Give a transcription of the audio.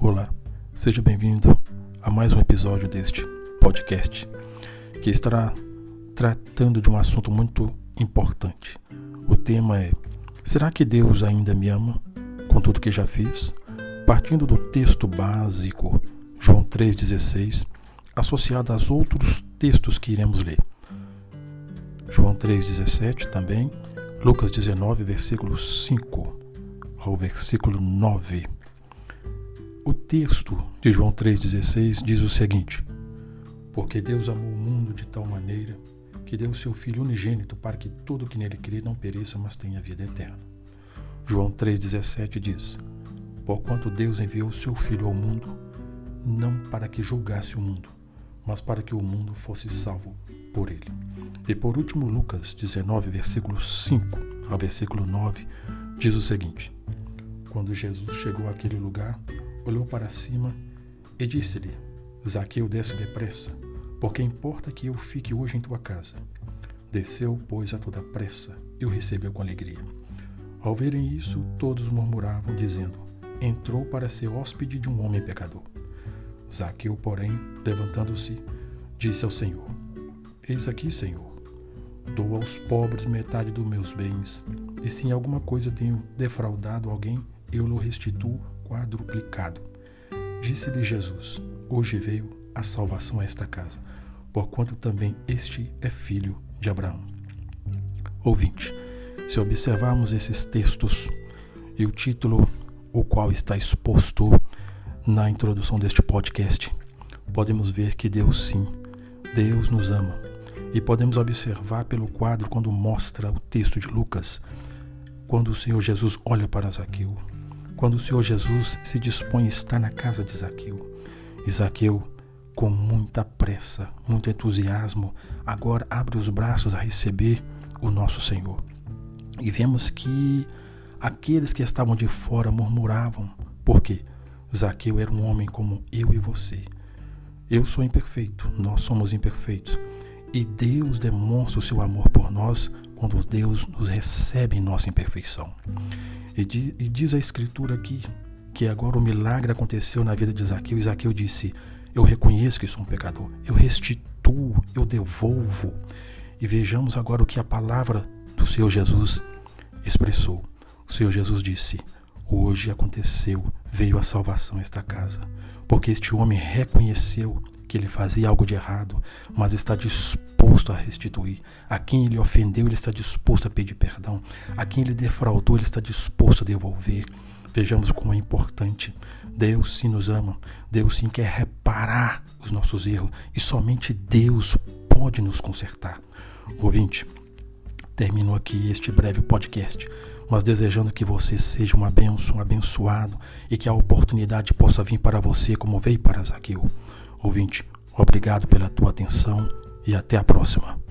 Olá, seja bem-vindo a mais um episódio deste podcast que estará tratando de um assunto muito importante. O tema é: Será que Deus ainda me ama com tudo que já fiz? Partindo do texto básico, João 3,16, associado aos outros textos que iremos ler. João 3,17 também, Lucas 19, versículo 5 ao versículo 9. O texto de João 3,16 diz o seguinte: Porque Deus amou o mundo de tal maneira que deu o seu Filho unigênito para que todo que nele crê não pereça, mas tenha vida eterna. João 3,17 diz: Porquanto Deus enviou o seu Filho ao mundo, não para que julgasse o mundo, mas para que o mundo fosse salvo por ele. E por último, Lucas 19, versículo 5 ao versículo 9, diz o seguinte: Quando Jesus chegou àquele lugar, olhou para cima e disse-lhe: Zaqueu, desce depressa, porque importa que eu fique hoje em tua casa. Desceu, pois, a toda pressa e o recebeu com alegria. Ao verem isso, todos murmuravam, dizendo: Entrou para ser hóspede de um homem pecador. Zaqueu, porém, levantando-se, disse ao Senhor: Eis aqui, Senhor, dou aos pobres metade dos meus bens, e se em alguma coisa tenho defraudado alguém, eu lhe restituo quadruplicado. Disse-lhe Jesus: Hoje veio a salvação a esta casa, porquanto também este é filho de Abraão. Ouvinte, se observarmos esses textos e o título, o qual está exposto na introdução deste podcast, podemos ver que Deus sim, Deus nos ama. E podemos observar pelo quadro quando mostra o texto de Lucas, quando o Senhor Jesus olha para Zaqueu, quando o Senhor Jesus se dispõe a estar na casa de Zaqueu. E Zaqueu, com muita pressa, muito entusiasmo, agora abre os braços a receber o nosso Senhor. E vemos que aqueles que estavam de fora murmuravam, porque Zaqueu era um homem como eu e você. Eu sou imperfeito, nós somos imperfeitos. E Deus demonstra o seu amor por nós quando Deus nos recebe em nossa imperfeição. E, diz a Escritura aqui que agora o milagre aconteceu na vida de Zaqueu. E Zaqueu disse: Eu reconheço que sou um pecador, eu restituo, eu devolvo. E vejamos agora o que a palavra do Senhor Jesus expressou. O Senhor Jesus disse: Hoje aconteceu, veio a salvação a esta casa, porque este homem reconheceu que ele fazia algo de errado, mas está disposto a restituir. A quem ele ofendeu, ele está disposto a pedir perdão. A quem ele defraudou, ele está disposto a devolver. Vejamos como é importante. Deus sim nos ama. Deus sim quer reparar os nossos erros. E somente Deus pode nos consertar. Ouvinte, termino aqui este breve podcast, mas desejando que você seja uma bênção, um abençoado e que a oportunidade possa vir para você como veio para Zaqueu. Ouvinte, obrigado pela tua atenção e até a próxima.